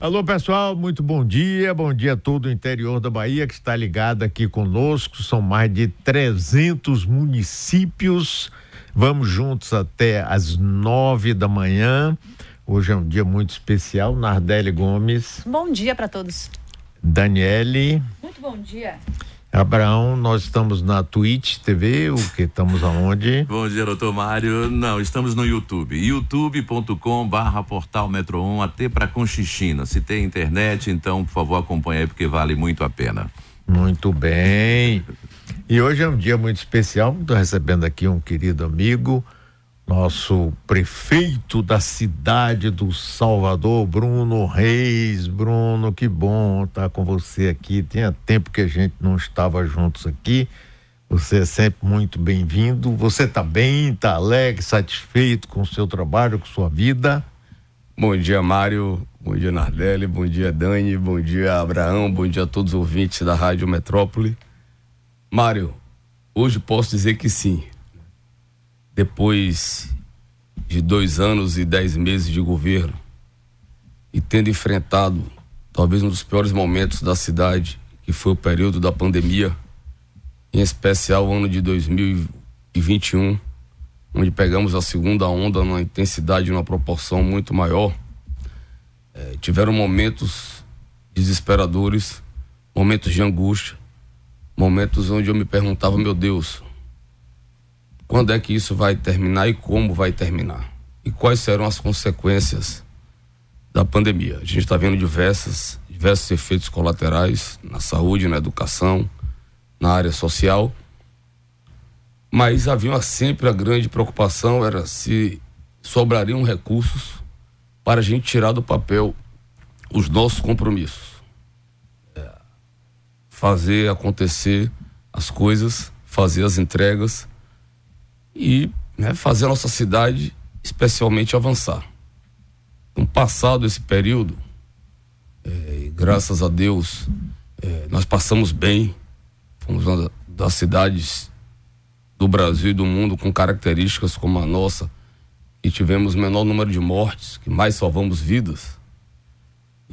Alô, pessoal, muito bom dia. Bom dia a todo o interior da Bahia que está ligado aqui conosco. São mais de 300 municípios. Vamos juntos até às nove da manhã. Hoje é um dia muito especial. Nardelli Gomes. Bom dia para todos. Daniele. Muito bom dia. Abraão, nós estamos na Twitch TV, o que estamos aonde? Bom dia, doutor Mário. Não, estamos no YouTube. youtube.com barra portal Metro 1, até para Conchichina. Se tem internet, então, por favor, acompanhe aí, porque vale muito a pena. Muito bem. E hoje é um dia muito especial. Estou recebendo aqui um querido amigo, nosso prefeito da cidade do Salvador, Bruno Reis. Bruno, que bom estar com você aqui. Tinha tempo que a gente não estava juntos aqui. Você é sempre muito bem-vindo. Você está bem, está alegre, satisfeito com o seu trabalho, com sua vida? Bom dia, Mário. Bom dia, Nardelli. Bom dia, Dani. Bom dia, Abraão. Bom dia a todos os ouvintes da Rádio Metrópole. Mário, hoje posso dizer que sim depois de dois anos e dez meses de governo e tendo enfrentado talvez um dos piores momentos da cidade, que foi o período da pandemia, em especial o ano de 2021, onde pegamos a segunda onda numa intensidade e numa proporção muito maior. É, tiveram momentos desesperadores, momentos de angústia, momentos onde eu me perguntava, meu Deus, quando é que isso vai terminar e como vai terminar? E quais serão as consequências da pandemia? A gente está vendo diversas, diversos efeitos colaterais na saúde, na educação, na área social. Mas havia sempre a grande preocupação era se sobrariam recursos para a gente tirar do papel os nossos compromissos. É, fazer acontecer as coisas, fazer as entregas e né, fazer a nossa cidade especialmente avançar. Então, passado esse período, é, graças a Deus, é, nós passamos bem, fomos uma das cidades do Brasil e do mundo com características como a nossa, e tivemos menor número de mortes, que mais salvamos vidas,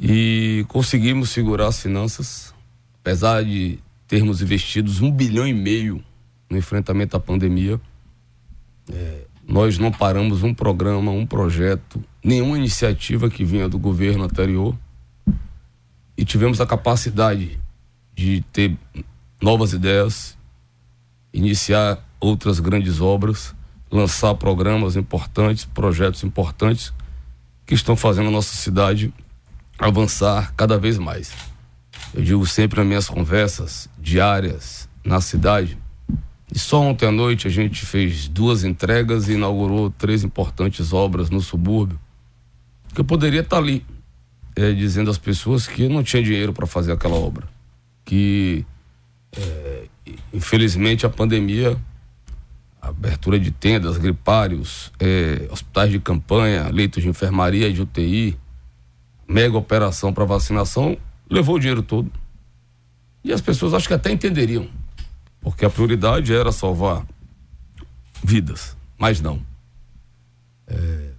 e conseguimos segurar as finanças, apesar de termos investidos um bilhão e meio no enfrentamento à pandemia nós não paramos um programa, um projeto, nenhuma iniciativa que vinha do governo anterior e tivemos a capacidade de ter novas ideias, iniciar outras grandes obras, lançar programas importantes, projetos importantes que estão fazendo a nossa cidade avançar cada vez mais. Eu digo sempre nas minhas conversas diárias na cidade e só ontem à noite a gente fez duas entregas e inaugurou três importantes obras no subúrbio. Que eu poderia estar ali é, dizendo às pessoas que não tinha dinheiro para fazer aquela obra. Que, é, infelizmente, a pandemia, a abertura de tendas, gripários, é, hospitais de campanha, leitos de enfermaria de UTI, mega operação para vacinação, levou o dinheiro todo. E as pessoas acho que até entenderiam porque a prioridade era salvar vidas, mas não. É,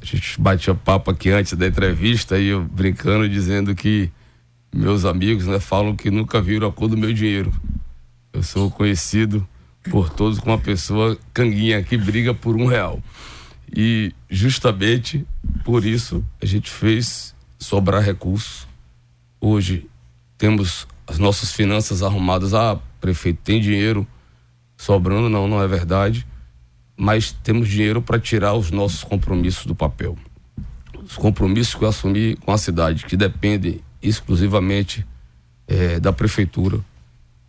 a gente batia papo aqui antes da entrevista e eu brincando dizendo que meus amigos né, falam que nunca viram a cor do meu dinheiro. Eu sou conhecido por todos como uma pessoa canguinha que briga por um real. E justamente por isso a gente fez sobrar recursos. Hoje temos as nossas finanças arrumadas. Ah, prefeito, tem dinheiro sobrando? Não, não é verdade. Mas temos dinheiro para tirar os nossos compromissos do papel. Os compromissos que eu assumi com a cidade, que dependem exclusivamente é, da prefeitura,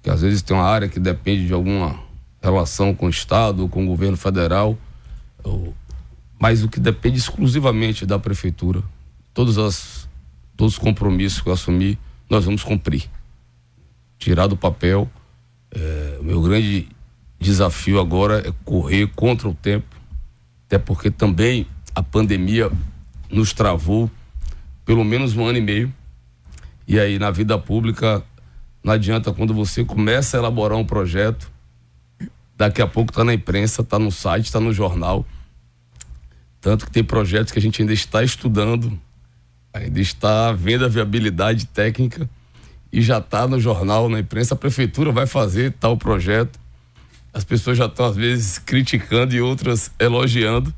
que às vezes tem uma área que depende de alguma relação com o Estado, com o governo federal, ou, mas o que depende exclusivamente da prefeitura. Todos, as, todos os compromissos que eu assumi, nós vamos cumprir. Tirar do papel é, o meu grande desafio agora é correr contra o tempo, até porque também a pandemia nos travou pelo menos um ano e meio. E aí, na vida pública, não adianta quando você começa a elaborar um projeto, daqui a pouco está na imprensa, está no site, está no jornal. Tanto que tem projetos que a gente ainda está estudando Ainda está vendo a viabilidade técnica e já está no jornal, na imprensa. A prefeitura vai fazer tal projeto. As pessoas já estão, às vezes, criticando e outras elogiando.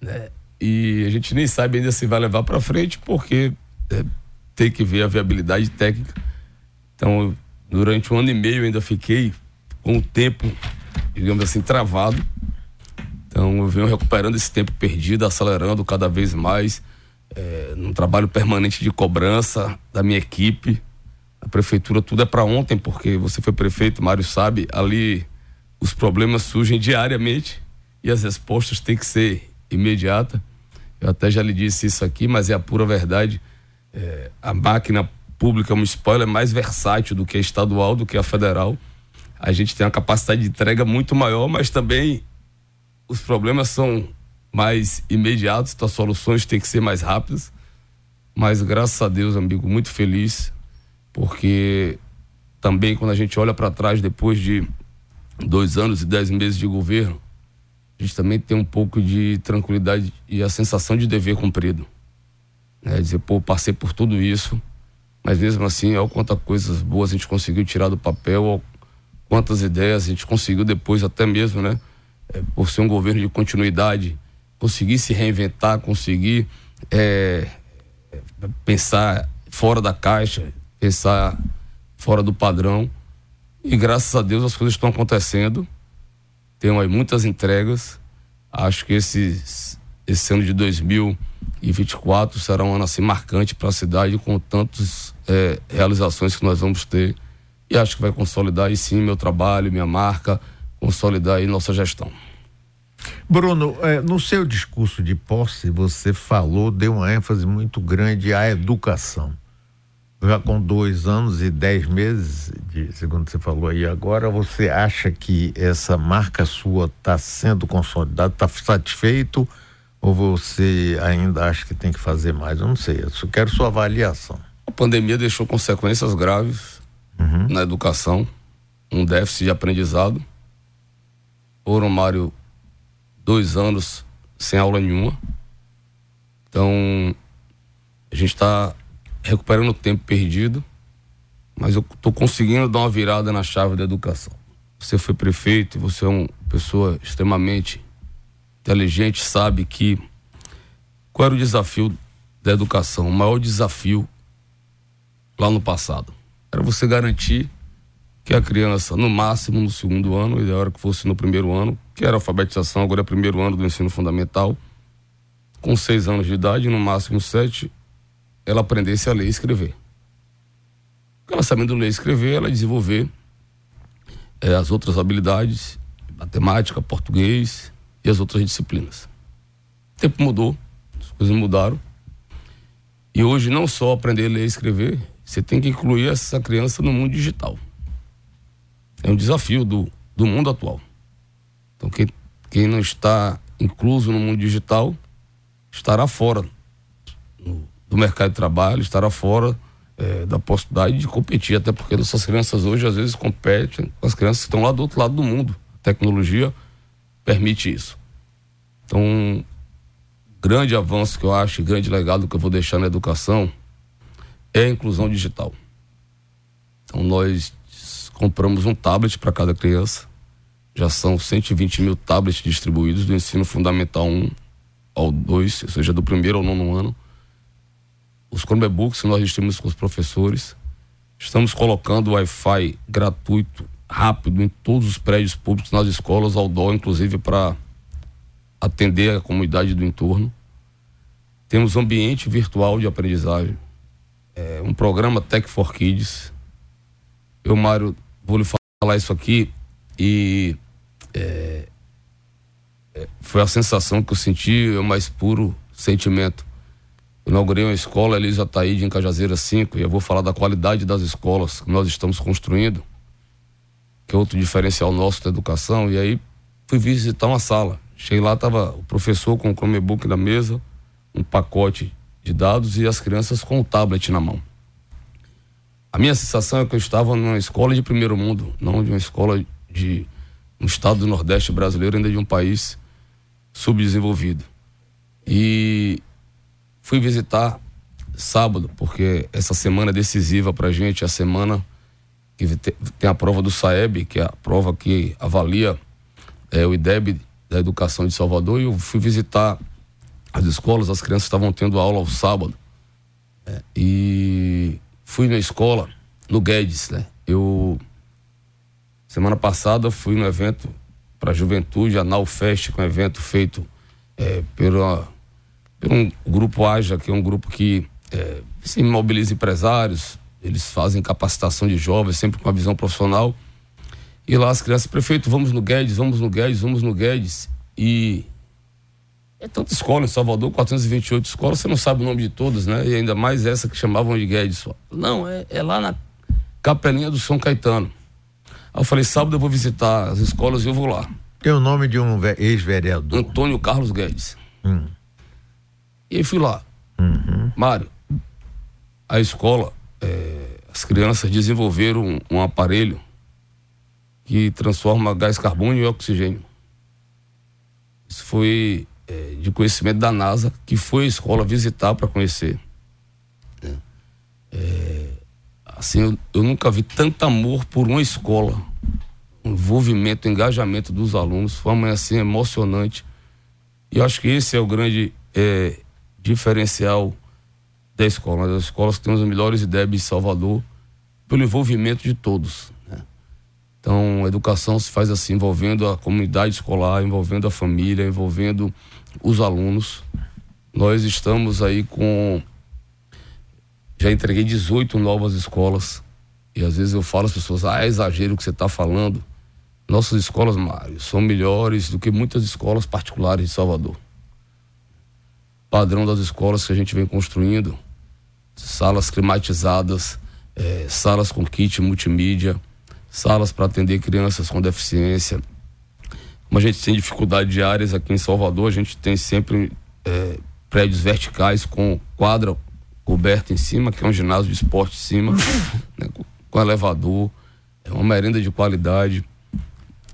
Né? E a gente nem sabe ainda se vai levar para frente, porque é, tem que ver a viabilidade técnica. Então, durante um ano e meio, ainda fiquei com o tempo, digamos assim, travado. Então, eu venho recuperando esse tempo perdido, acelerando cada vez mais é, num trabalho permanente de cobrança da minha equipe. A prefeitura, tudo é para ontem, porque você foi prefeito, Mário sabe, ali os problemas surgem diariamente e as respostas têm que ser imediatas. Eu até já lhe disse isso aqui, mas é a pura verdade. É, a máquina pública, spoiler, é mais versátil do que a estadual, do que a federal. A gente tem uma capacidade de entrega muito maior, mas também os problemas são mais imediatos, então as soluções têm que ser mais rápidas. Mas graças a Deus, amigo, muito feliz, porque também quando a gente olha para trás depois de dois anos e dez meses de governo, a gente também tem um pouco de tranquilidade e a sensação de dever cumprido. Né? Dizer, pô, passei por tudo isso, mas mesmo assim, olha quantas coisas boas a gente conseguiu tirar do papel, quantas ideias a gente conseguiu depois, até mesmo, né? É, por ser um governo de continuidade, conseguir se reinventar, conseguir é, pensar fora da caixa, pensar fora do padrão. E graças a Deus as coisas estão acontecendo. Tem aí muitas entregas. Acho que esse, esse ano de 2024 será um ano assim marcante para a cidade, com tantas é, realizações que nós vamos ter. E acho que vai consolidar aí sim meu trabalho, minha marca, consolidar aí nossa gestão. Bruno, é, no seu discurso de posse, você falou, deu uma ênfase muito grande à educação. Já com dois anos e dez meses, de, segundo você falou aí agora, você acha que essa marca sua está sendo consolidada, está satisfeito? Ou você ainda acha que tem que fazer mais? Eu não sei, eu só quero sua avaliação. A pandemia deixou consequências graves uhum. na educação, um déficit de aprendizado. Foram, Mário, dois anos sem aula nenhuma. Então, a gente está recuperando o tempo perdido, mas eu estou conseguindo dar uma virada na chave da educação. Você foi prefeito você é uma pessoa extremamente inteligente, sabe que qual era o desafio da educação? O maior desafio lá no passado era você garantir que a criança, no máximo no segundo ano, e da hora que fosse no primeiro ano, que era alfabetização, agora é primeiro ano do ensino fundamental, com seis anos de idade, no máximo sete, ela aprendesse a ler e escrever. Ela sabendo ler e escrever, ela desenvolver é, as outras habilidades, matemática, português e as outras disciplinas. O tempo mudou, as coisas mudaram. E hoje não só aprender a ler e escrever, você tem que incluir essa criança no mundo digital. É um desafio do, do mundo atual. Então, quem, quem não está incluso no mundo digital estará fora do mercado de trabalho, estará fora é, da possibilidade de competir, até porque nossas crianças hoje às vezes competem com as crianças que estão lá do outro lado do mundo. A tecnologia permite isso. Então, um grande avanço que eu acho, grande legado que eu vou deixar na educação é a inclusão digital. Então, nós compramos um tablet para cada criança. Já são 120 mil tablets distribuídos do ensino fundamental 1 ao 2, ou seja, do primeiro ao nono ano. Os Chromebooks nós distribuímos com os professores. Estamos colocando Wi-Fi gratuito, rápido, em todos os prédios públicos, nas escolas, ao dó, inclusive para atender a comunidade do entorno. Temos ambiente virtual de aprendizagem. É, um programa Tech for Kids. Eu, Mário, vou lhe falar isso aqui e é, é, foi a sensação que eu senti, é o mais puro sentimento. Inaugurei uma escola, Elisa Taíde, em Cajazeira 5, e eu vou falar da qualidade das escolas que nós estamos construindo, que é outro diferencial nosso da educação, e aí fui visitar uma sala. Cheguei lá, estava o professor com o Chromebook na mesa, um pacote de dados e as crianças com o tablet na mão. A minha sensação é que eu estava numa escola de primeiro mundo, não de uma escola de um estado do Nordeste brasileiro, ainda de um país subdesenvolvido. E fui visitar sábado, porque essa semana é decisiva para a gente, a semana que tem a prova do SAEB, que é a prova que avalia é, o IDEB da Educação de Salvador, e eu fui visitar as escolas, as crianças estavam tendo aula ao sábado. É, e fui na escola, no Guedes, né? Eu, semana passada, fui no evento para a juventude, a Naufest, que é um evento feito é, pela, um grupo AJA, que é um grupo que é, se mobiliza empresários, eles fazem capacitação de jovens, sempre com a visão profissional. E lá as crianças, prefeito, vamos no Guedes, vamos no Guedes, vamos no Guedes. E é tanta escola em Salvador, 428 escolas, você não sabe o nome de todas, né? E ainda mais essa que chamavam de Guedes. Não, é, é lá na Capelinha do São Caetano. Aí eu falei, sábado eu vou visitar as escolas e eu vou lá. Tem o nome de um ex-vereador. Antônio Carlos Guedes. Hum. E aí fui lá. Uhum. Mário, a escola, é, as crianças desenvolveram um, um, aparelho que transforma gás carbônico em oxigênio. Isso foi é, de conhecimento da NASA, que foi a escola visitar para conhecer. É, é, assim, eu, eu, nunca vi tanto amor por uma escola, envolvimento, engajamento dos alunos, foi uma assim emocionante. E eu acho que esse é o grande é, diferencial da escola, uma das escolas que temos os melhores IDEB em Salvador, pelo envolvimento de todos. Né? Então, a educação se faz assim, envolvendo a comunidade escolar, envolvendo a família, envolvendo os alunos. Nós estamos aí com. Já entreguei 18 novas escolas. E às vezes eu falo às pessoas, ah, é exagero o que você está falando. Nossas escolas, Mário, são melhores do que muitas escolas particulares de Salvador padrão das escolas que a gente vem construindo, salas climatizadas, é, salas com kit multimídia, salas para atender crianças com deficiência. Como a gente tem dificuldade de áreas aqui em Salvador, a gente tem sempre é, prédios verticais com quadra coberta em cima, que é um ginásio de esporte em cima, né, com elevador, é uma merenda de qualidade.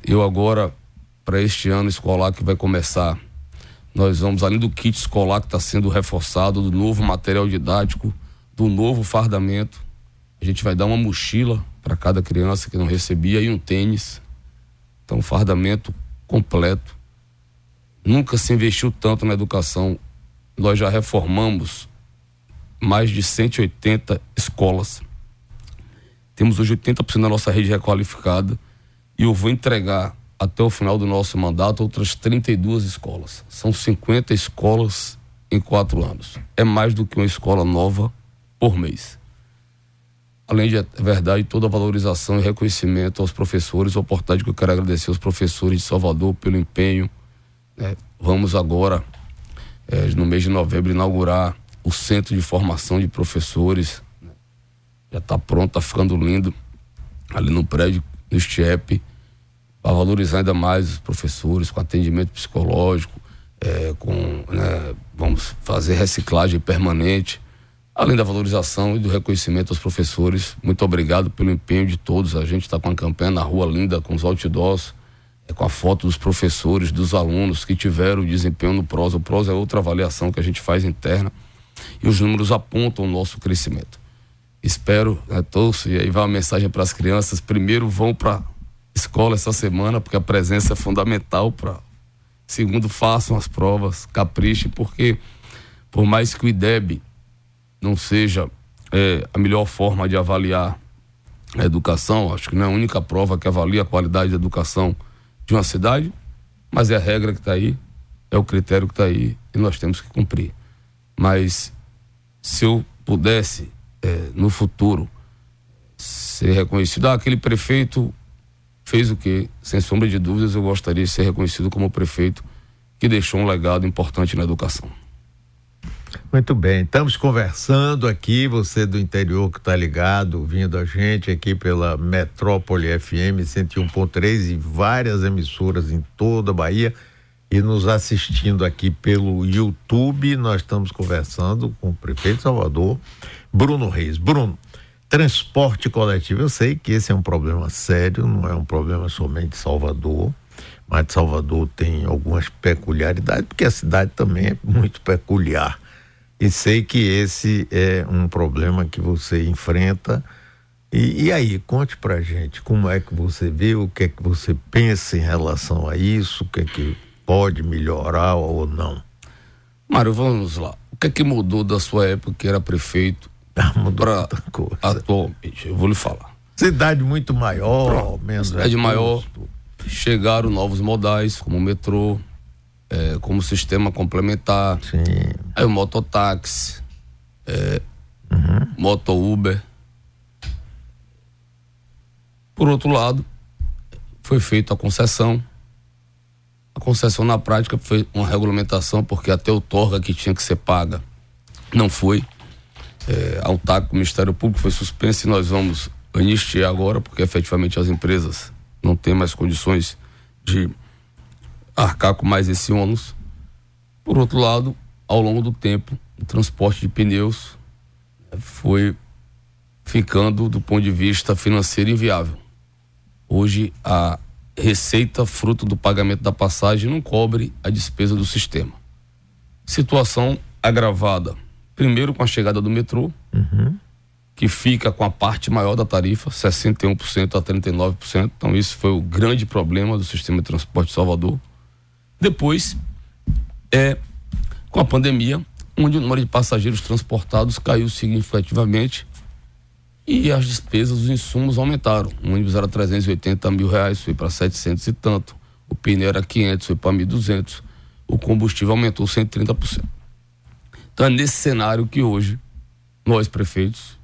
Eu agora, para este ano escolar que vai começar nós vamos, além do kit escolar que está sendo reforçado, do novo material didático, do novo fardamento, a gente vai dar uma mochila para cada criança que não recebia e um tênis. Então, fardamento completo. Nunca se investiu tanto na educação. Nós já reformamos mais de 180 escolas. Temos hoje 80% da nossa rede requalificada. E eu vou entregar até o final do nosso mandato outras 32 escolas. São 50 escolas em quatro anos. É mais do que uma escola nova por mês. Além de, é verdade, toda a valorização e reconhecimento aos professores, a oportunidade que eu quero agradecer aos professores de Salvador pelo empenho. É, vamos agora, é, no mês de novembro, inaugurar o Centro de Formação de Professores. Já está pronto, está ficando lindo, ali no prédio, no STIEP para valorizar ainda mais os professores com atendimento psicológico, é, com né, vamos fazer reciclagem permanente, além da valorização e do reconhecimento aos professores. Muito obrigado pelo empenho de todos. A gente está com uma campanha na rua linda com os outdoors, é, com a foto dos professores, dos alunos que tiveram desempenho no PROS. O PROS é outra avaliação que a gente faz interna e os números apontam o nosso crescimento. Espero, né, torço, e aí vai uma mensagem para as crianças: primeiro vão para escola essa semana, porque a presença é fundamental para. Segundo, façam as provas, caprichem, porque por mais que o IDEB não seja é, a melhor forma de avaliar a educação, acho que não é a única prova que avalia a qualidade da educação de uma cidade, mas é a regra que está aí, é o critério que está aí e nós temos que cumprir. Mas se eu pudesse, é, no futuro, ser reconhecido, ah, aquele prefeito fez o que, sem sombra de dúvidas, eu gostaria de ser reconhecido como prefeito que deixou um legado importante na educação. Muito bem, estamos conversando aqui, você do interior que está ligado, vindo a gente aqui pela Metrópole FM 101.3 e várias emissoras em toda a Bahia e nos assistindo aqui pelo YouTube. Nós estamos conversando com o prefeito de Salvador, Bruno Reis. Bruno, Transporte coletivo, eu sei que esse é um problema sério, não é um problema somente de Salvador, mas Salvador tem algumas peculiaridades, porque a cidade também é muito peculiar. E sei que esse é um problema que você enfrenta. E, e, aí, conte pra gente como é que você vê, o que é que você pensa em relação a isso, o que é que pode melhorar ou não. Mário, vamos lá. O que é que mudou da sua época que era prefeito ah, mudou pra atualmente? Eu vou lhe falar. Cidade muito maior, Pronto, menos. Cidade maior. Chegaram novos modais, como o metrô, é, como sistema complementar. Sim. Aí o mototáxi, é, uhum. moto Uber. Por outro lado, foi feita a concessão. A concessão na prática foi uma regulamentação, porque até o torga que tinha que ser paga não foi. É, ao TAC, o Ministério Público foi suspenso e nós vamos anistiar agora, porque efetivamente as empresas não têm mais condições de arcar com mais esse ônus. Por outro lado, ao longo do tempo, o transporte de pneus né, foi ficando, do ponto de vista financeiro, inviável. Hoje, a receita fruto do pagamento da passagem não cobre a despesa do sistema. Situação agravada, primeiro com a chegada do metrô, uhum. que fica com a parte maior da tarifa, 61% a 39%. Então, isso foi o grande problema do sistema de transporte de Salvador. Depois, é, com a pandemia, onde o número de passageiros transportados caiu significativamente e as despesas, os insumos aumentaram. O ônibus era 380 mil reais, foi para 700 e tanto. O pneu era 500, foi para 1.200. O combustível aumentou 130%. Então é nesse cenário que hoje nós prefeitos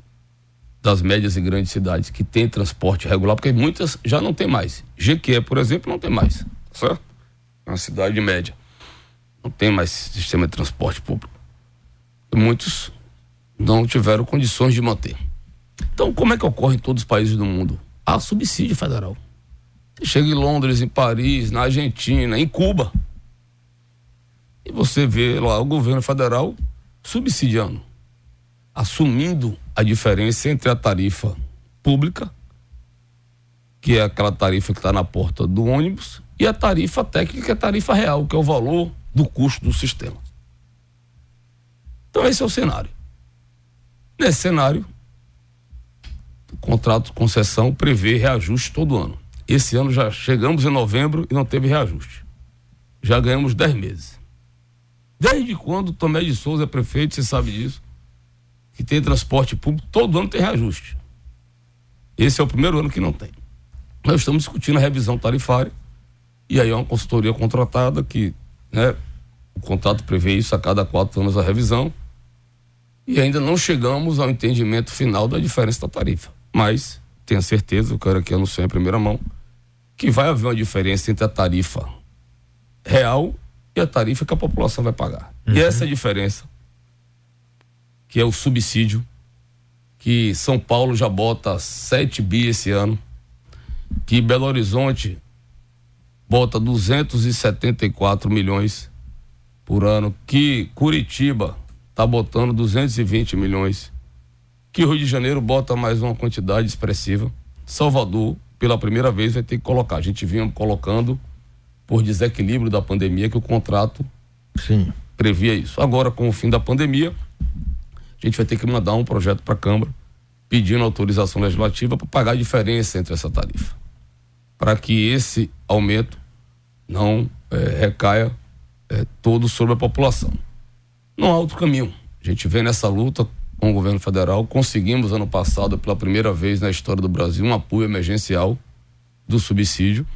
das médias e grandes cidades que têm transporte regular, porque muitas já não tem mais. Jequié, por exemplo, não tem mais, certo? uma cidade média. Não tem mais sistema de transporte público. E muitos não tiveram condições de manter. Então, como é que ocorre em todos os países do mundo? Há subsídio federal. Você chega em Londres, em Paris, na Argentina, em Cuba. E você vê lá o governo federal subsidiando, assumindo a diferença entre a tarifa pública, que é aquela tarifa que está na porta do ônibus, e a tarifa técnica, a tarifa real, que é o valor do custo do sistema. Então, esse é o cenário. Nesse cenário, o contrato de concessão prevê reajuste todo ano. Esse ano já chegamos em novembro e não teve reajuste. Já ganhamos 10 meses. Desde quando Tomé de Souza é prefeito, você sabe disso, que tem transporte público, todo ano tem reajuste. Esse é o primeiro ano que não tem. Nós estamos discutindo a revisão tarifária e aí é uma consultoria contratada que, né, o contrato prevê isso a cada quatro anos a revisão. E ainda não chegamos ao entendimento final da diferença da tarifa. Mas tenha certeza, eu quero aqui anunciar em primeira mão, que vai haver uma diferença entre a tarifa real e a tarifa que a população vai pagar. Uhum. E essa é diferença, que é o subsídio, que São Paulo já bota 7 bi esse ano, que Belo Horizonte bota 274 milhões por ano, que Curitiba está botando 220 milhões, que Rio de Janeiro bota mais uma quantidade expressiva. Salvador, pela primeira vez, vai ter que colocar. A gente vinha colocando por desequilíbrio da pandemia que o contrato Sim. previa isso. Agora, com o fim da pandemia, a gente vai ter que mandar um projeto para a Câmara pedindo autorização legislativa para pagar a diferença entre essa tarifa. Para que esse aumento não é, recaia é, todo sobre a população. Não há outro caminho. A gente vem nessa luta com o governo federal. Conseguimos, ano passado, pela primeira vez na história do Brasil, um apoio emergencial do subsídio.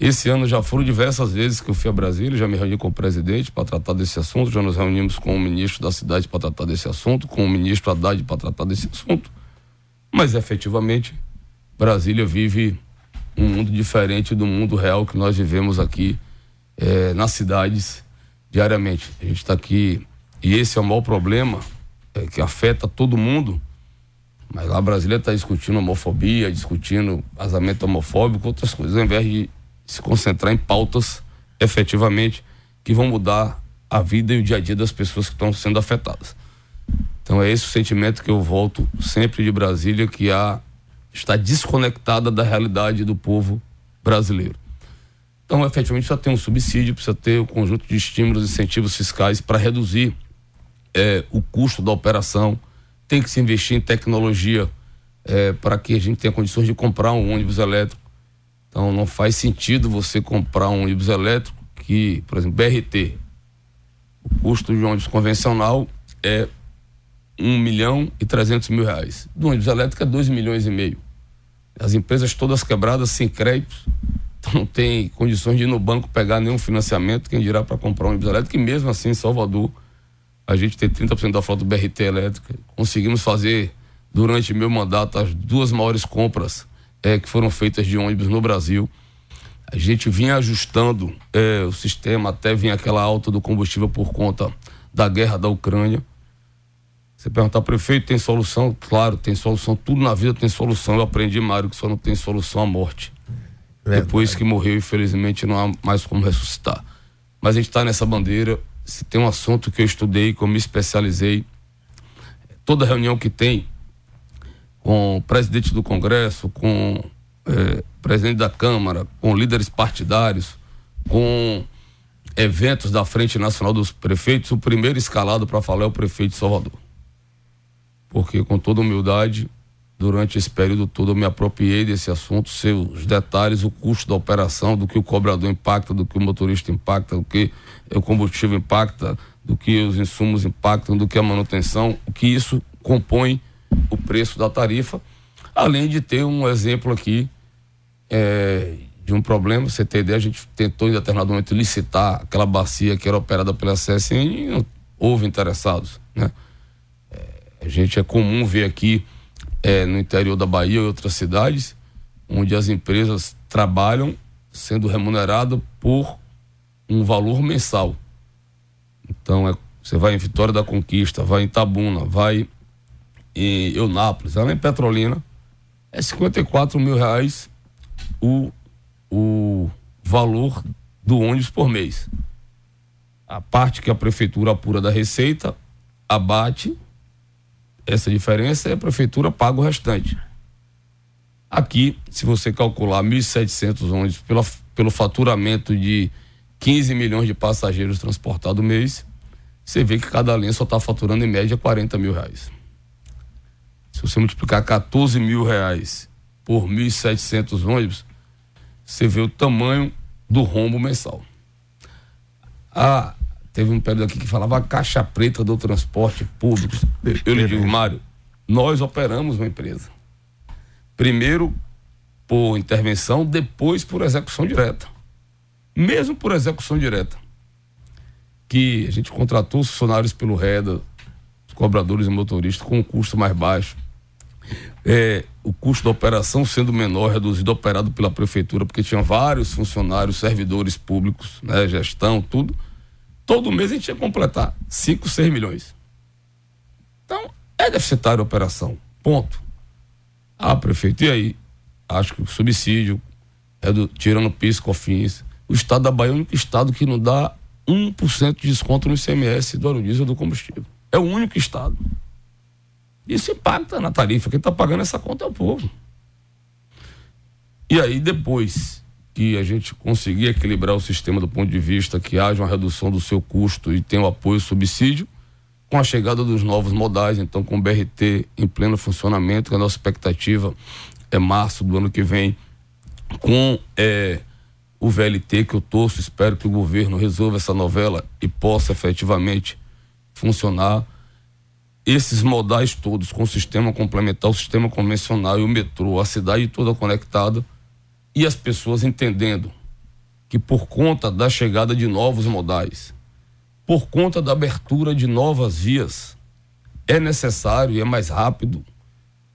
Esse ano já foram diversas vezes que eu fui a Brasília, já me reuni com o presidente para tratar desse assunto, já nos reunimos com o ministro da cidade para tratar desse assunto, com o ministro Haddad para tratar desse assunto. Mas efetivamente, Brasília vive um mundo diferente do mundo real que nós vivemos aqui é, nas cidades diariamente. A gente está aqui e esse é o maior problema é, que afeta todo mundo. Mas lá Brasília está discutindo homofobia, discutindo casamento homofóbico, outras coisas, ao invés de se concentrar em pautas efetivamente que vão mudar a vida e o dia a dia das pessoas que estão sendo afetadas. Então é esse o sentimento que eu volto sempre de Brasília, que há está desconectada da realidade do povo brasileiro. Então, efetivamente, precisa ter um subsídio, precisa ter um conjunto de estímulos e incentivos fiscais para reduzir é, o custo da operação, tem que se investir em tecnologia é, para que a gente tenha condições de comprar um ônibus elétrico. Então não faz sentido você comprar um ônibus elétrico que, por exemplo, BRT, o custo de um ônibus convencional é um milhão e trezentos mil reais. Do ônibus elétrico é dois milhões e meio. As empresas todas quebradas, sem créditos, então não tem condições de ir no banco pegar nenhum financiamento, quem dirá para comprar um ônibus elétrico, e mesmo assim em Salvador a gente tem 30% da frota do BRT elétrica. Conseguimos fazer, durante meu mandato, as duas maiores compras é, que foram feitas de ônibus no Brasil. A gente vinha ajustando é, o sistema até vir aquela alta do combustível por conta da guerra da Ucrânia. Você perguntar, prefeito, tem solução? Claro, tem solução. Tudo na vida tem solução. Eu aprendi, Mário, que só não tem solução a morte. Verdade. Depois que morreu, infelizmente, não há mais como ressuscitar. Mas a gente está nessa bandeira. Se tem um assunto que eu estudei, que eu me especializei, toda reunião que tem com o presidente do Congresso, com é, presidente da Câmara, com líderes partidários, com eventos da Frente Nacional dos Prefeitos, o primeiro escalado para falar é o prefeito de Salvador. Porque com toda humildade, durante esse período todo eu me apropriei desse assunto, seus detalhes, o custo da operação, do que o cobrador impacta, do que o motorista impacta, do que o combustível impacta, do que os insumos impactam, do que a manutenção, o que isso compõe o preço da tarifa, além de ter um exemplo aqui é, de um problema, você tem ideia, a gente tentou em determinado momento licitar aquela bacia que era operada pela CSN e não houve interessados, né? A gente é comum ver aqui é, no interior da Bahia e outras cidades, onde as empresas trabalham sendo remuneradas por um valor mensal. Então, é, você vai em Vitória da Conquista, vai em Tabuna, vai em Eunápolis, lá em Petrolina, é 54 mil reais o, o valor do ônibus por mês. A parte que a prefeitura apura da receita abate essa diferença e a prefeitura paga o restante. Aqui, se você calcular 1.700 ônibus pela, pelo faturamento de 15 milhões de passageiros transportados mês, você vê que cada linha só está faturando em média 40 mil reais. Se você multiplicar 14 mil reais por 1.700 ônibus, você vê o tamanho do rombo mensal. A Teve um período aqui que falava a caixa preta do transporte público. Eu lhe digo, Mário, nós operamos uma empresa. Primeiro por intervenção, depois por execução direta. Mesmo por execução direta. Que a gente contratou os funcionários pelo REDA, os cobradores e motoristas, com um custo mais baixo. É, o custo da operação sendo menor, reduzido, operado pela prefeitura, porque tinha vários funcionários, servidores públicos, né, gestão, tudo todo mês a gente ia completar 5, 6 milhões. Então, é deficitária a operação. Ponto. Prefeito, e aí? Acho que o subsídio, é do, tirando PIS, COFINS, o estado da Bahia é o único estado que não dá 1% de desconto no ICMS do óleo do combustível. É o único estado. Isso impacta na tarifa. Quem está pagando essa conta é o povo. E aí, depois que a gente conseguir equilibrar o sistema do ponto de vista que haja uma redução do seu custo e tenha o apoio subsídio, com a chegada dos novos modais, então com o BRT em pleno funcionamento, a nossa expectativa é março do ano que vem, com é, o VLT que eu torço, espero que o governo resolva essa novela e possa efetivamente funcionar. Esses modais todos, com o sistema complementar, o sistema convencional e o metrô, a cidade toda conectada, e as pessoas entendendo que por conta da chegada de novos modais, por conta da abertura de novas vias, é necessário e é mais rápido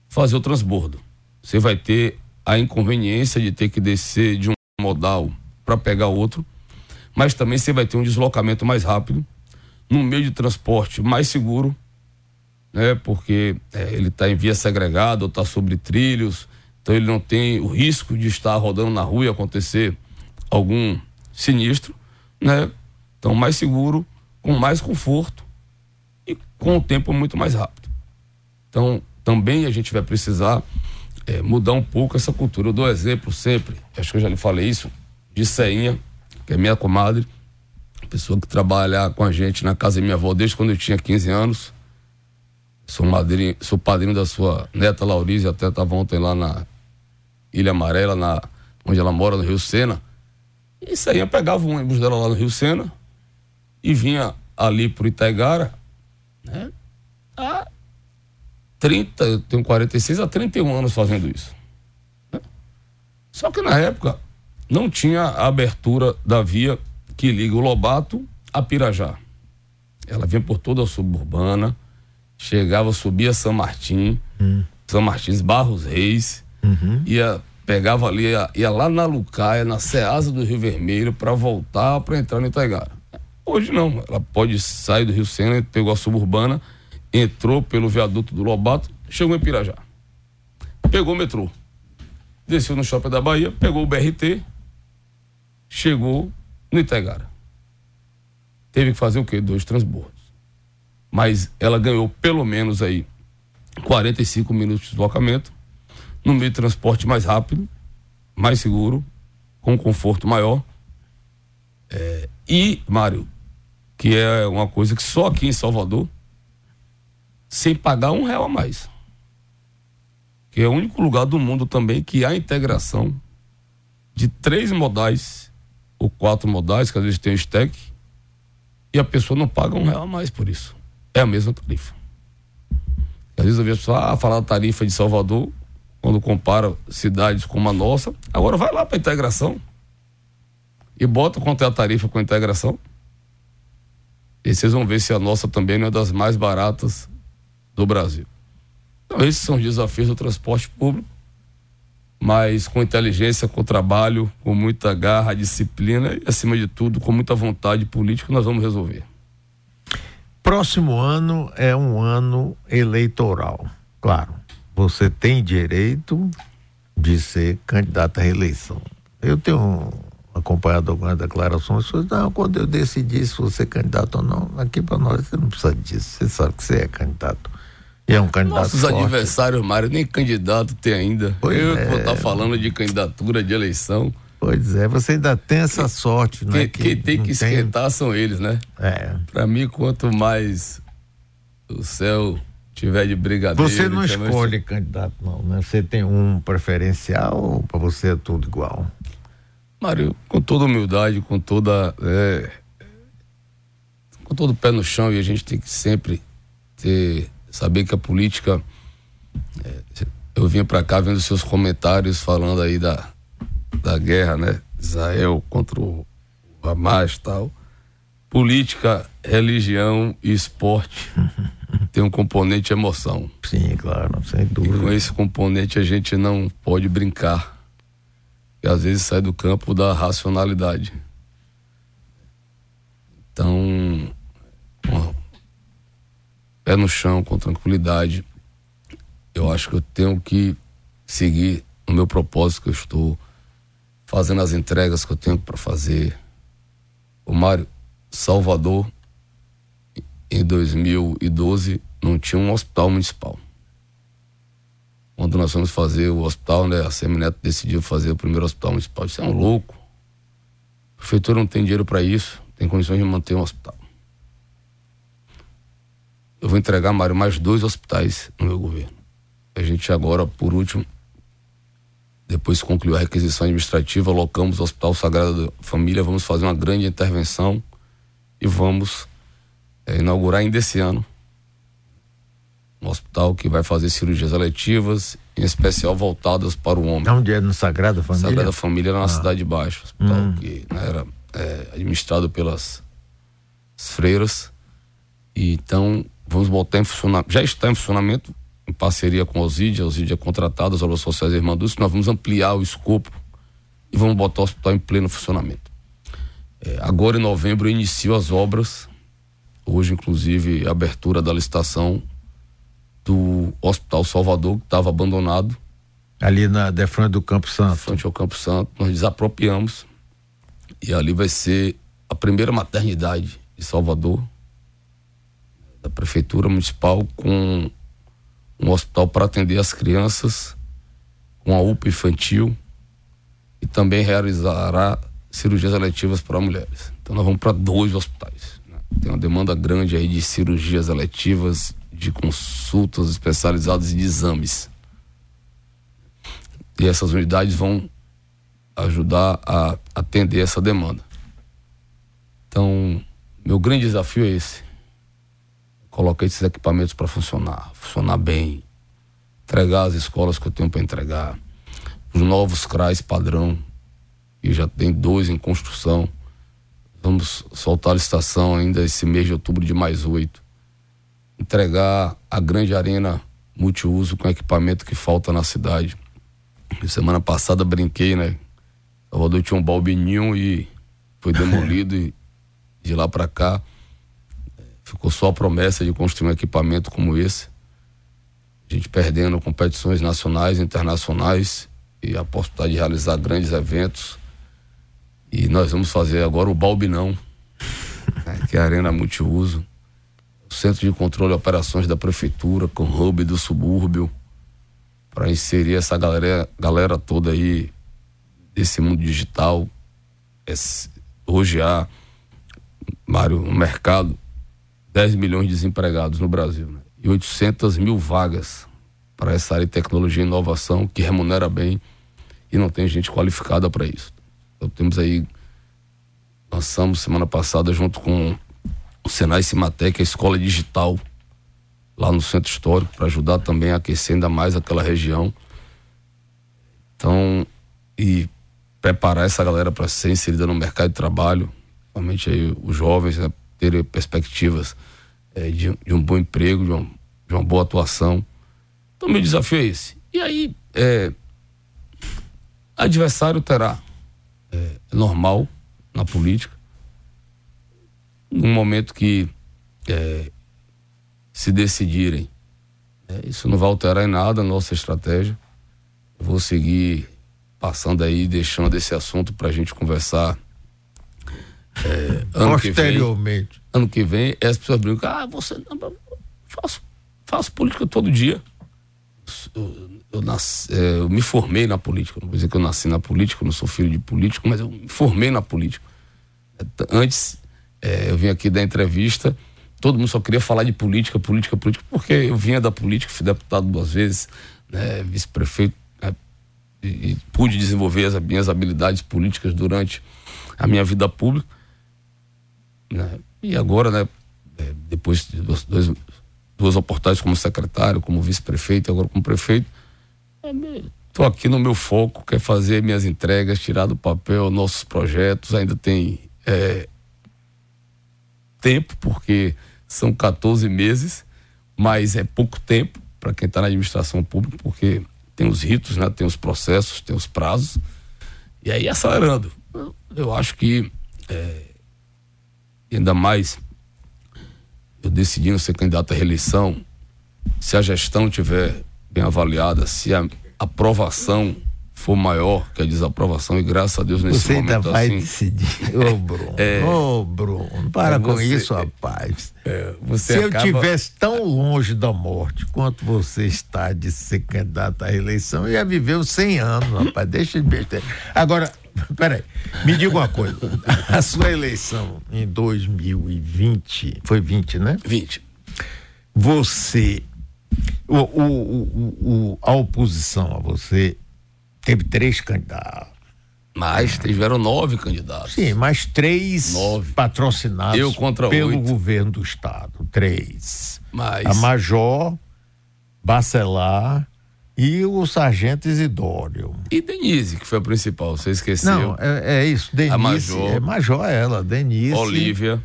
fazer o transbordo. Você vai ter a inconveniência de ter que descer de um modal para pegar outro, mas também você vai ter um deslocamento mais rápido, num meio de transporte mais seguro, né? Porque é, ele está em via segregada ou está sobre trilhos, então ele não tem o risco de estar rodando na rua e acontecer algum sinistro, né? Então mais seguro, com mais conforto e com o tempo muito mais rápido. Então também a gente vai precisar é, mudar um pouco essa cultura. Eu dou exemplo sempre, acho que eu já lhe falei isso, de Ceinha, que é minha comadre, pessoa que trabalha com a gente na casa da minha avó desde quando eu tinha 15 anos. Sou, madrinho, sou padrinho da sua neta Laurize, até estava ontem lá na Ilha Amarela, na, onde ela mora, no Rio Sena. E saía, pegava um ônibus dela lá no Rio Sena e vinha ali pro Itaigara, né? Há 30, eu tenho 46 a 31 anos fazendo isso. Né? Só que na época não tinha a abertura da via que liga o Lobato a Pirajá. Ela vinha por toda a suburbana, chegava, subia São Martim, hum. São Martins Barros Reis, uhum. ia pegava ali, ia, ia, lá na Lucaia, na Ceasa do Rio Vermelho, para voltar para entrar no Itaigara. Hoje não, ela pode sair do Rio Sena, pegou a suburbana, entrou pelo viaduto do Lobato, chegou em Pirajá. Pegou o metrô. Desceu no shopping da Bahia, pegou o BRT, chegou no Itaigara. Teve que fazer o quê? Dois transbordos. Mas ela ganhou pelo menos aí 45 minutos de deslocamento no meio de transporte mais rápido, mais seguro, com conforto maior. É, e, Mário, que é uma coisa que só aqui em Salvador, sem pagar um real a mais. Que é o único lugar do mundo também que há integração de três modais ou quatro modais, que às vezes tem o stack, e a pessoa não paga um real a mais por isso. É a mesma tarifa. Às vezes eu vejo pessoa ah, falar da tarifa de Salvador, quando compara cidades como a nossa. Agora vai lá para integração e bota quanto é a tarifa com a integração. E vocês vão ver se a nossa também não é das mais baratas do Brasil. Então, esses são os desafios do transporte público, mas com inteligência, com trabalho, com muita garra, disciplina e, acima de tudo, com muita vontade política, nós vamos resolver. Próximo ano é um ano eleitoral, claro você tem direito de ser candidato à reeleição. Eu tenho acompanhado algumas declarações, não, quando eu decidi se você é candidato ou não, aqui para nós você não precisa disso, você sabe que você é candidato. E é um candidato Nossos forte. adversários, Mário, nem candidato tem ainda. Pois eu é. vou estar falando de candidatura de eleição. Pois é, você ainda tem essa sorte, né? Quem, quem tem que esquentar tem... são eles, né? É. Para mim, quanto mais o céu tiver de brigadeiro. Você não escolhe candidato, não, né? Você tem um preferencial ou para você é tudo igual? Mário, com toda humildade, com toda. É, com todo o pé no chão, e a gente tem que sempre ter, saber que a política. É, eu vim para cá vendo seus comentários falando aí da, da guerra, né? Israel contra o Hamas e tal. Política, religião e esporte. tem um componente emoção. Sim, claro, sem dúvida. E com esse componente a gente não pode brincar. E às vezes sai do campo da racionalidade. Então, pé no chão, com tranquilidade. Eu acho que eu tenho que seguir o meu propósito que eu estou fazendo as entregas que eu tenho para fazer. O Mário Salvador em 2012 não tinha um hospital municipal. Quando nós fomos fazer o hospital, né, a Semineto decidiu fazer o primeiro hospital municipal. Isso é um louco. A prefeitura não tem dinheiro para isso, tem condições de manter um hospital. Eu vou entregar, Mário, mais dois hospitais no meu governo. A gente agora, por último, depois que concluiu a requisição administrativa, alocamos o Hospital Sagrado da Família, vamos fazer uma grande intervenção e vamos é, inaugurar ainda esse ano um hospital que vai fazer cirurgias eletivas, em especial voltadas para o homem. Onde é no Sagrada Família? Sagrada Família na ah. Cidade de Baixo, hospital hum. que né, era é, administrado pelas freiras. E, então, vamos botar em funcionamento, já está em funcionamento, em parceria com a Osídia, a Osídia é contratada, as obras sociais da Irmã Dulce, nós vamos ampliar o escopo e vamos botar o hospital em pleno funcionamento. É, agora, em novembro, eu inicio as obras Hoje, inclusive, a abertura da licitação do Hospital Salvador, que estava abandonado. Ali na de frente do Campo Santo. Frente ao Campo Santo. Nós desapropriamos. E ali vai ser a primeira maternidade de Salvador, da Prefeitura Municipal, com um hospital para atender as crianças, com a UPA infantil e também realizará cirurgias eletivas para mulheres. Então nós vamos para dois hospitais. Né? Tem uma demanda grande aí de cirurgias eletivas, de consultas especializadas e de exames. E essas unidades vão ajudar a atender essa demanda. Então, meu grande desafio é esse. Colocar esses equipamentos para funcionar, funcionar bem, entregar as escolas que eu tenho para entregar, os novos CRAs padrão, e já tem dois em construção. Vamos soltar a licitação ainda esse mês de outubro de mais oito. Entregar a grande arena multiuso com equipamento que falta na cidade. Semana passada brinquei, né? Salvador tinha um balbininho e foi demolido e de lá para cá ficou só a promessa de construir um equipamento como esse. A gente perdendo competições nacionais, internacionais e a possibilidade de realizar grandes eventos. E nós vamos fazer agora o Balbinão, né, que é a arena multiuso, o centro de controle de operações da prefeitura com hub do subúrbio para inserir essa galera, galera toda aí desse mundo digital. hoje há, Mário, no mercado, 10 milhões de desempregados no Brasil né? e 800 mil vagas para essa área de tecnologia e inovação que remunera bem e não tem gente qualificada para isso. Então temos aí, lançamos semana passada junto com o Senai Cimatec, a escola digital lá no centro histórico para ajudar também a aquecer ainda mais aquela região. Então, e preparar essa galera para ser inserida no mercado de trabalho, principalmente aí os jovens, né, terem perspectivas é, de, de, um bom emprego, de, um, de, uma boa atuação. Então, meu desafio é esse. E aí, é, adversário terá. É normal na política. Num momento que é, se decidirem. É, isso não vai alterar em nada a nossa estratégia. Eu vou seguir passando aí, deixando esse assunto para a gente conversar. É, ano Posteriormente. Que vem, ano que vem, as pessoas brincam, ah, você não, faço, faço política todo dia. Eu, eu, nasci, é, eu me formei na política. Não vou dizer que eu nasci na política, eu não sou filho de político, mas eu me formei na política. Antes, é, eu vim aqui dar entrevista todo mundo só queria falar de política, política, política, porque eu vinha da política, fui deputado duas vezes, né, vice-prefeito, né, e, e, pude desenvolver as minhas habilidades políticas durante a minha vida pública. Né, e agora, né, é, depois de dois, dois, duas oportunidades como secretário, como vice-prefeito, agora como prefeito, estou é, aqui no meu foco, quer fazer minhas entregas, tirar do papel nossos projetos, ainda tem é, tempo, porque são 14 meses, mas é pouco tempo para quem está na administração pública, porque tem os ritos, né? tem os processos, tem os prazos, e aí acelerando. Eu acho que, é, ainda mais, eu decidindo ser candidato à reeleição, se a gestão tiver bem avaliada, se a aprovação for maior que a desaprovação, e graças a Deus nesse você momento ainda vai assim, decidir. Ô, Bruno, é, ô, Bruno, para é você, com isso, rapaz. É, Se acaba... eu tivesse tão longe da morte quanto você está de ser candidato à eleição, eu já viveu 100 anos, rapaz, deixa de besteira. Agora, peraí, me diga uma coisa, a sua eleição em 2020, foi 20, né? 20. Você, o, o, o, a oposição a você Teve três candidatos. Mas tiveram nove candidatos. Sim, mas três nove. patrocinados Eu contra pelo oito. governo do estado. Três. Mas... A Major, Bacelar e o Sargento Isidório. E Denise, que foi a principal, você esqueceu. Não, é, é isso. Denise. A Major. É Major ela, Denise. Olívia,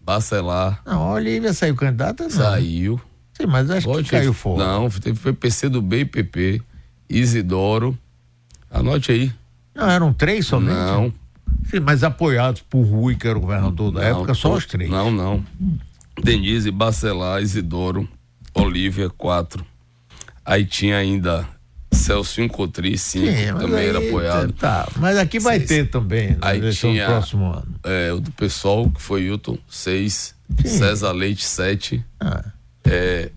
Bacelar. Não, a Olívia saiu candidata, não. Saiu. Sim, mas acho Pode que caiu fora. Não, teve, foi PC do B e PP, Isidoro, Anote aí. Não, eram três somente? Não. Sim, mas apoiados por Rui, que era o governador da não, época, só os três. Não, não. Denise, Bacelar, Isidoro, Olívia, quatro. Aí tinha ainda Celso Cotri, cinco, Sim, também aí, era apoiado. Tá, mas aqui vai seis. ter também, aí tinha, próximo ano. É, o do pessoal, que foi Hilton, seis. Sim. César Leite, sete. Ah. É,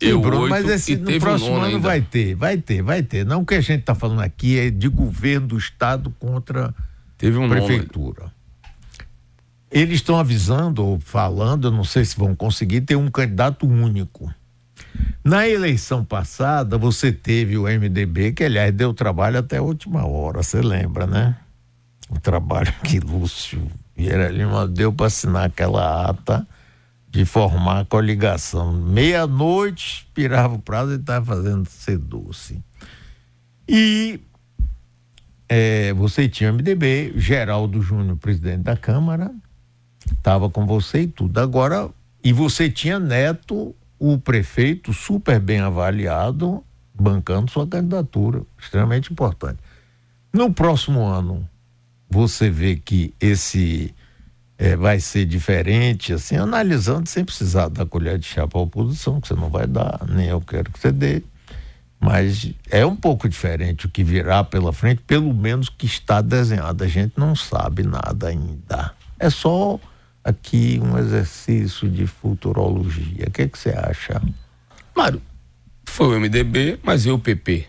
eu Bruno, mas esse, no próximo ano ainda. vai ter, vai ter, vai ter. Não o que a gente está falando aqui é de governo do estado contra teve um prefeitura. Nome. eles estão avisando ou falando, eu não sei se vão conseguir, ter um candidato único. Na eleição passada, você teve o MDB, que aliás deu trabalho até a última hora, você lembra, né? O trabalho que Lúcio Vieira Lima deu para assinar aquela ata de formar a coligação. Meia-noite, expirava o prazo e estava fazendo doce. E é, você tinha MDB, Geraldo Júnior, presidente da Câmara, estava com você e tudo. Agora, e você tinha Neto, o prefeito, super bem avaliado, bancando sua candidatura, extremamente importante. No próximo ano, você vê que esse é, vai ser diferente, assim, analisando sem precisar dar colher de chá para a oposição, que você não vai dar, nem eu quero que você dê. Mas é um pouco diferente o que virá pela frente, pelo menos que está desenhado. A gente não sabe nada ainda. É só aqui um exercício de futurologia. O que, é que você acha? Mário, foi o MDB, mas e o PP?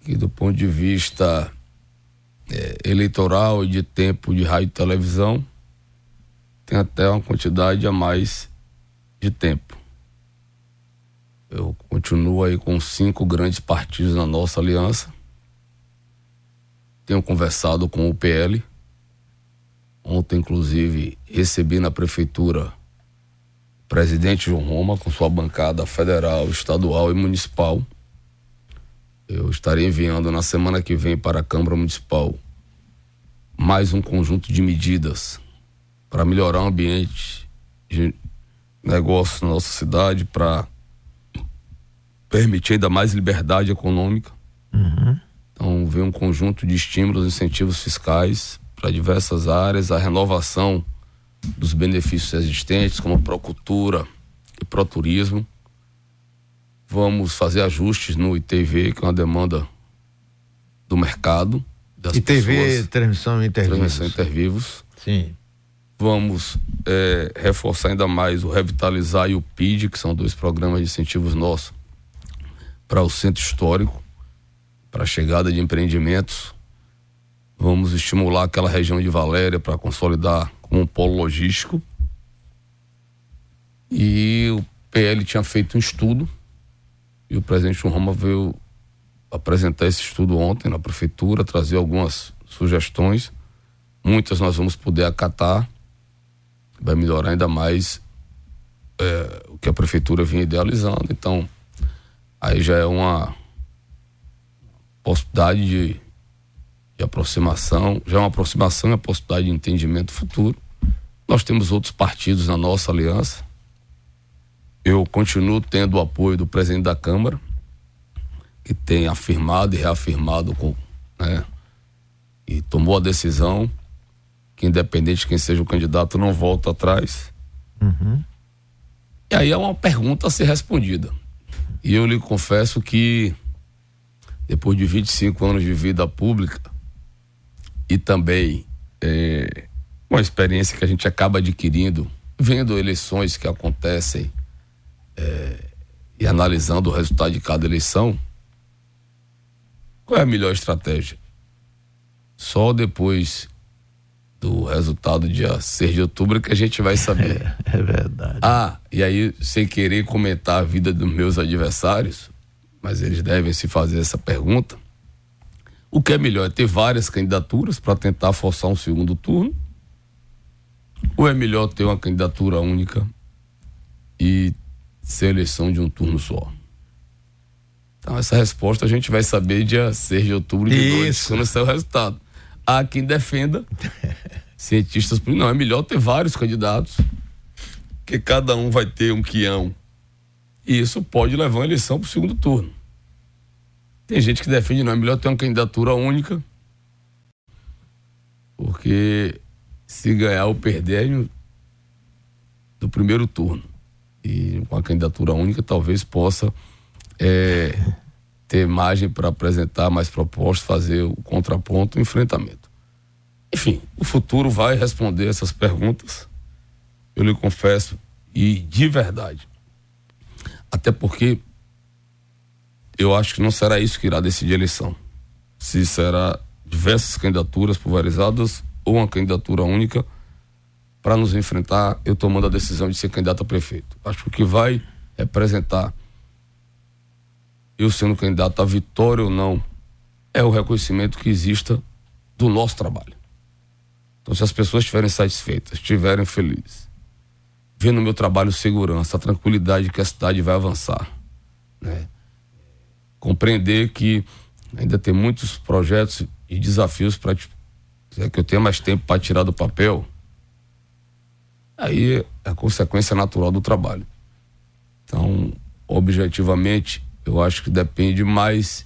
Que do ponto de vista é, eleitoral e de tempo de rádio e televisão, tem até uma quantidade a mais de tempo. Eu continuo aí com cinco grandes partidos na nossa aliança. Tenho conversado com o PL. Ontem, inclusive, recebi na prefeitura o presidente João Roma com sua bancada federal, estadual e municipal. Eu estarei enviando na semana que vem para a Câmara Municipal mais um conjunto de medidas para melhorar o ambiente de negócio na nossa cidade, para permitir ainda mais liberdade econômica. Uhum. Então, vem um conjunto de estímulos, incentivos fiscais para diversas áreas, a renovação dos benefícios existentes, como a procultura e proturismo. Vamos fazer ajustes no ITV, que é uma demanda do mercado. Das ITV, pessoas, transmissão intervivos. Transmissão intervivos. Sim. Vamos é, reforçar ainda mais o Revitalizar e o PID, que são dois programas de incentivos nossos para o centro histórico, para a chegada de empreendimentos. Vamos estimular aquela região de Valéria para consolidar como um polo logístico. E o PL tinha feito um estudo e o presidente Roma veio apresentar esse estudo ontem na prefeitura, trazer algumas sugestões. Muitas nós vamos poder acatar, vai melhorar ainda mais é, o que a prefeitura vinha idealizando. Então, aí já é uma possibilidade de, de aproximação, já é uma aproximação e a possibilidade de entendimento futuro. Nós temos outros partidos na nossa aliança. Eu continuo tendo o apoio do presidente da Câmara, que tem afirmado e reafirmado com, né, e tomou a decisão que independente de quem seja o candidato não volta atrás. Uhum. E aí é uma pergunta a ser respondida. E eu lhe confesso que, depois de 25 anos de vida pública, e também é, uma experiência que a gente acaba adquirindo, vendo eleições que acontecem é, e analisando o resultado de cada eleição, qual é a melhor estratégia? Só depois do resultado dia 6 de outubro que a gente vai saber. É, é, verdade. Ah, e aí, sem querer comentar a vida dos meus adversários, mas eles devem se fazer essa pergunta. O que é melhor? É ter várias candidaturas para tentar forçar um segundo turno? Ou é melhor ter uma candidatura única e ser eleição de um turno só? Então, essa resposta a gente vai saber dia 6 de outubro de Isso. dois, quando sair o resultado. Há quem defenda, cientistas, não, é melhor ter vários candidatos, que cada um vai ter um quião. E isso pode levar uma eleição para o segundo turno. Tem gente que defende, não, é melhor ter uma candidatura única, porque se ganhar ou perder é do primeiro turno. E com a candidatura única talvez possa é, ter margem para apresentar mais propostas, fazer o contraponto, o enfrentamento. Enfim, o futuro vai responder essas perguntas. Eu lhe confesso, e de verdade. Até porque eu acho que não será isso que irá decidir a eleição. Se será diversas candidaturas pulverizadas ou uma candidatura única, para nos enfrentar, eu tomando a decisão de ser candidato a prefeito. Acho que o que vai representar eu sendo candidato a vitória ou não é o reconhecimento que exista do nosso trabalho. Então, se as pessoas estiverem satisfeitas, estiverem felizes, vendo o meu trabalho segurança, a tranquilidade que a cidade vai avançar, né? Compreender que ainda tem muitos projetos e desafios para é que eu tenha mais tempo para tirar do papel, aí é a consequência natural do trabalho. Então, objetivamente, eu acho que depende mais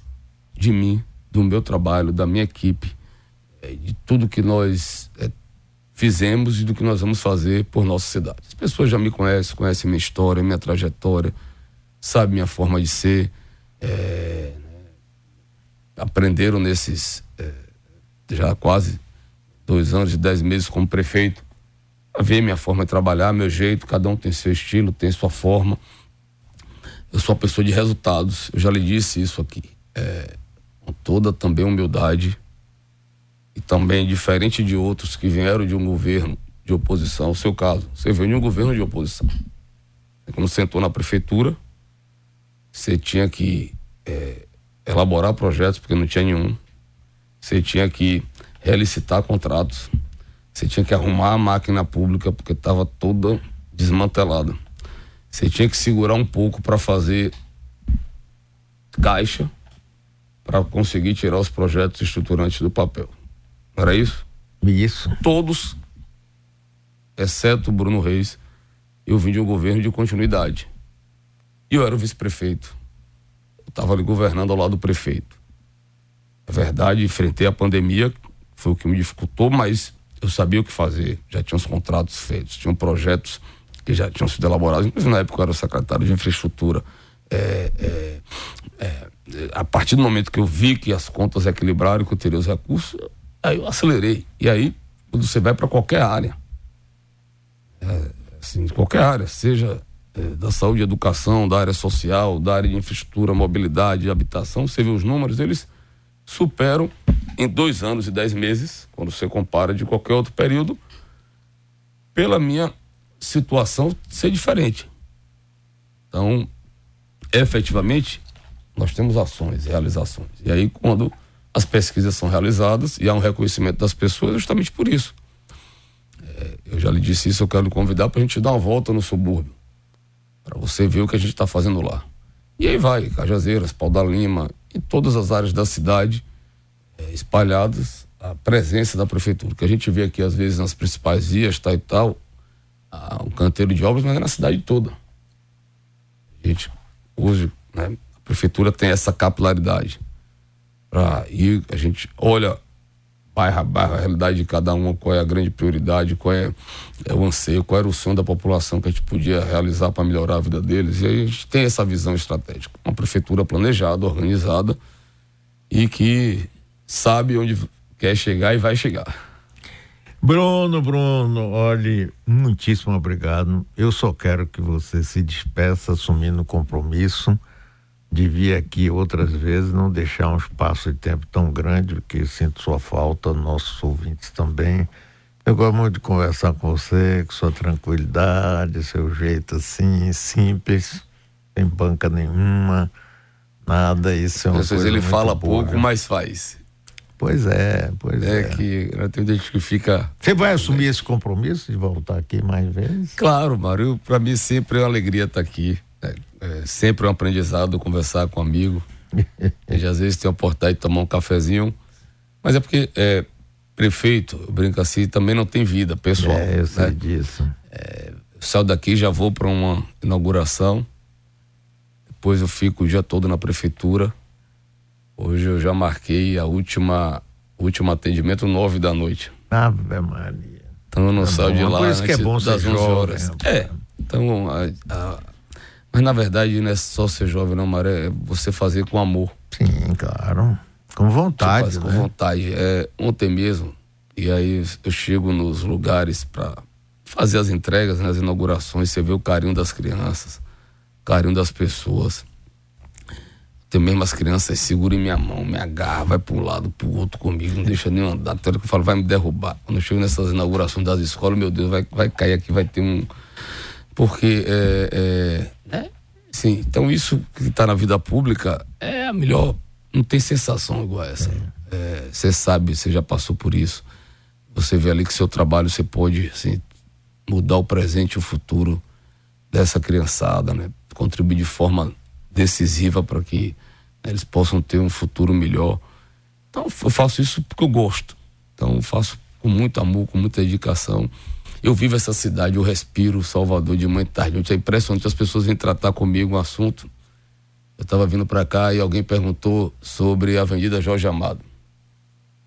de mim, do meu trabalho, da minha equipe, é, de tudo que nós é, fizemos e do que nós vamos fazer por nossa cidade. As pessoas já me conhecem, conhecem minha história, minha trajetória, sabem minha forma de ser, é, aprenderam nesses é, já quase dois anos e dez meses como prefeito a ver minha forma de trabalhar, meu jeito, cada um tem seu estilo, tem sua forma. Eu sou uma pessoa de resultados, eu já lhe disse isso aqui. É, com toda também humildade e também diferente de outros que vieram de um governo de oposição, o seu caso, você veio de um governo de oposição. Quando sentou na prefeitura, você tinha que é, elaborar projetos porque não tinha nenhum. Você tinha que relicitar contratos. Você tinha que arrumar a máquina pública porque estava toda desmantelada. Você tinha que segurar um pouco para fazer caixa para conseguir tirar os projetos estruturantes do papel. Era isso? Isso. Todos, exceto Bruno Reis, eu vim de um governo de continuidade. E eu era o vice-prefeito. Eu estava ali governando ao lado do prefeito. É verdade, enfrentei a pandemia, foi o que me dificultou, mas eu sabia o que fazer. Já tinha os contratos feitos, tinham projetos que já tinham sido elaborados. Inclusive, na época, eu era o secretário de infraestrutura. É, é, é, a partir do momento que eu vi que as contas equilibraram, que eu teria os recursos, aí eu acelerei. E aí, quando você vai para qualquer área, é, assim, qualquer área, seja é, da saúde educação, da área social, da área de infraestrutura, mobilidade, habitação, você vê os números, eles superam em dois anos e dez meses, quando você compara de qualquer outro período, pela minha situação ser diferente. Então, efetivamente, nós temos ações, realizações. E aí, quando as pesquisas são realizadas e há um reconhecimento das pessoas, é justamente por isso. É, eu já lhe disse isso, eu quero lhe convidar para a gente dar uma volta no subúrbio, para você ver o que a gente está fazendo lá. E aí vai, Cajazeiras, Pau da Lima, em todas as áreas da cidade, é, espalhadas, a presença da prefeitura, que a gente vê aqui às vezes nas principais vias, tal e tal, a, um canteiro de obras, mas é na cidade toda. A gente, hoje, né, a prefeitura tem essa capilaridade. Pra ir, a gente olha bairro a bairro, a realidade de cada uma, qual é a grande prioridade, qual é, é, o anseio, qual era o sonho da população que a gente podia realizar para melhorar a vida deles. E a gente tem essa visão estratégica. Uma prefeitura planejada, organizada e que sabe onde quer chegar e vai chegar. Bruno, Bruno, olhe, muitíssimo obrigado. Eu só quero que você se despeça assumindo o compromisso de vir aqui outras vezes, não deixar um espaço de tempo tão grande, porque sinto sua falta, nossos ouvintes também. Eu gosto muito de conversar com você, com sua tranquilidade, seu jeito assim, simples, sem banca nenhuma, nada. Isso é uma Às vezes ele fala boa, pouco, mas faz. Pois é, pois é. É que tem gente que fica. Você vai assumir esse compromisso de voltar aqui mais vezes? Claro, Mário. Para mim sempre é uma alegria estar aqui. É, é sempre um aprendizado conversar com um amigo. a gente às vezes tem a oportunidade de tomar um cafezinho. Mas é porque é, prefeito, eu brinco assim, também não tem vida pessoal. É, eu sei né? disso. É, saio daqui já vou para uma inauguração. Depois eu fico o dia todo na prefeitura Hoje eu já marquei a última último atendimento nove da noite. Ave Maria. Então eu não é saio de lá Por isso que é bom das ser 11 horas. É. Então, a, a, mas na verdade não é só ser jovem, não, Maré, é você fazer com amor. Sim, claro. Com vontade. Né? Com vontade. É, ontem mesmo, e aí eu chego nos lugares para fazer as entregas, nas inaugurações, você vê o carinho das crianças, o carinho das pessoas Tem mesmo as crianças seguram em minha mão, me agarra, vai para um lado, para o outro comigo, não deixa nem andar. Até que eu falo, vai me derrubar. Quando eu chego nessas inaugurações das escolas, meu Deus, vai, vai cair aqui, vai ter um. Porque é, é, é sim, então isso que está na vida pública é a melhor. Não tem sensação igual essa. É, você sabe, você já passou por isso. Você vê ali que seu trabalho você pode assim, mudar o presente e o futuro dessa criançada, né? Contribuir de forma decisiva para que né, eles possam ter um futuro melhor. Então eu faço isso porque eu gosto. Então eu faço com muito amor, com muita dedicação. Eu vivo essa cidade, eu respiro Salvador de manhã e tarde. É impressionante as pessoas vêm tratar comigo um assunto. Eu estava vindo para cá e alguém perguntou sobre a Avenida Jorge Amado.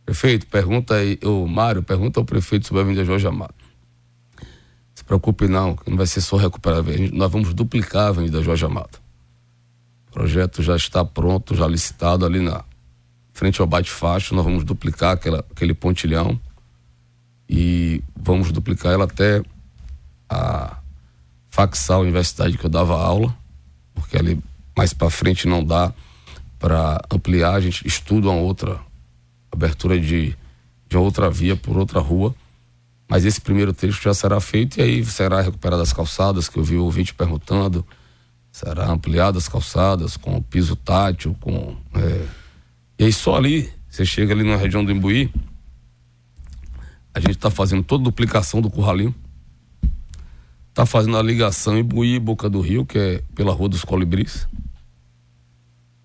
Prefeito, pergunta aí, o Mário, pergunta ao prefeito sobre a Avenida Jorge Amado. Se preocupe não, que não vai ser só recuperar. Nós vamos duplicar a Avenida Jorge Amado. O projeto já está pronto, já licitado ali na frente ao bate-facho. Nós vamos duplicar aquela, aquele pontilhão e vamos duplicar ela até a Faxal Universidade que eu dava aula, porque ali mais para frente não dá para ampliar. A gente estuda uma outra abertura de, de outra via por outra rua. Mas esse primeiro trecho já será feito e aí será recuperado as calçadas, que eu vi o ouvinte perguntando será ampliadas calçadas com piso tátil, com é... e aí só ali você chega ali na região do Imbuí, a gente está fazendo toda a duplicação do Curralinho, está fazendo a ligação Imbuí Boca do Rio, que é pela Rua dos Colibris,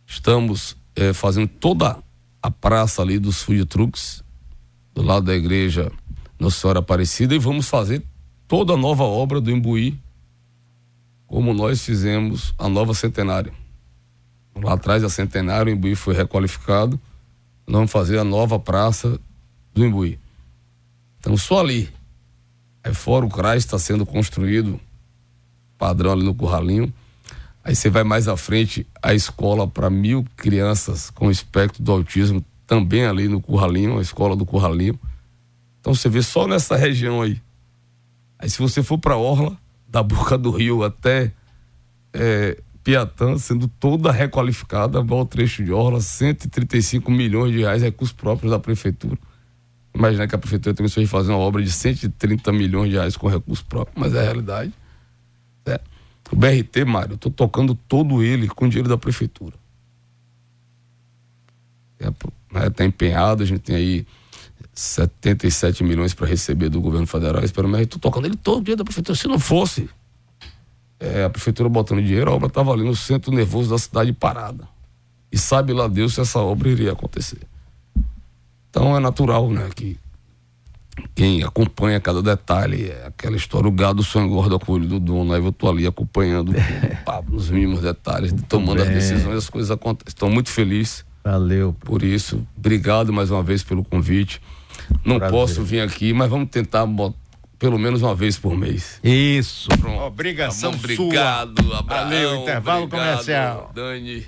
estamos é, fazendo toda a praça ali dos food trucks do lado da igreja Nossa Senhora Aparecida e vamos fazer toda a nova obra do Imbuí como nós fizemos a nova centenária. Lá atrás a centenária, o Imbuí foi requalificado, nós vamos fazer a nova praça do Imbuí. Então só ali, aí fora o CRAS está sendo construído, padrão ali no Curralinho, aí você vai mais à frente, a escola para mil crianças com espectro do autismo, também ali no Curralinho, a escola do Curralinho. Então você vê só nessa região aí. Aí se você for para Orla, da Boca do Rio até é, Piatã, sendo toda requalificada, o trecho de Orla, 135 milhões de reais, recursos próprios da prefeitura. Imagina que a prefeitura tem que fazer uma obra de 130 milhões de reais com recursos próprios, mas é a realidade. É. O BRT, Mário, eu tô tocando todo ele com dinheiro da prefeitura. É, né, tá empenhado, a gente tem aí 77 milhões para receber do governo federal. Espero mas estou tocando ele todo dia da prefeitura. Se não fosse é, a prefeitura botando dinheiro, a obra estava ali no centro nervoso da cidade parada. E sabe lá Deus se essa obra iria acontecer. Então é natural, né, que quem acompanha cada detalhe, é aquela história, o gado só engorda com o olho do dono, aí eu tô ali acompanhando nos mínimos detalhes, tomando as decisões, as coisas acontecem. Estou muito feliz. Valeu. Por isso, obrigado mais uma vez pelo convite. Não Prazer. posso vir aqui, mas vamos tentar botar pelo menos uma vez por mês. Isso. Pronto. Obrigação tá Obrigado, sua. Abraão, Valeu, intervalo obrigado, comercial. Dani.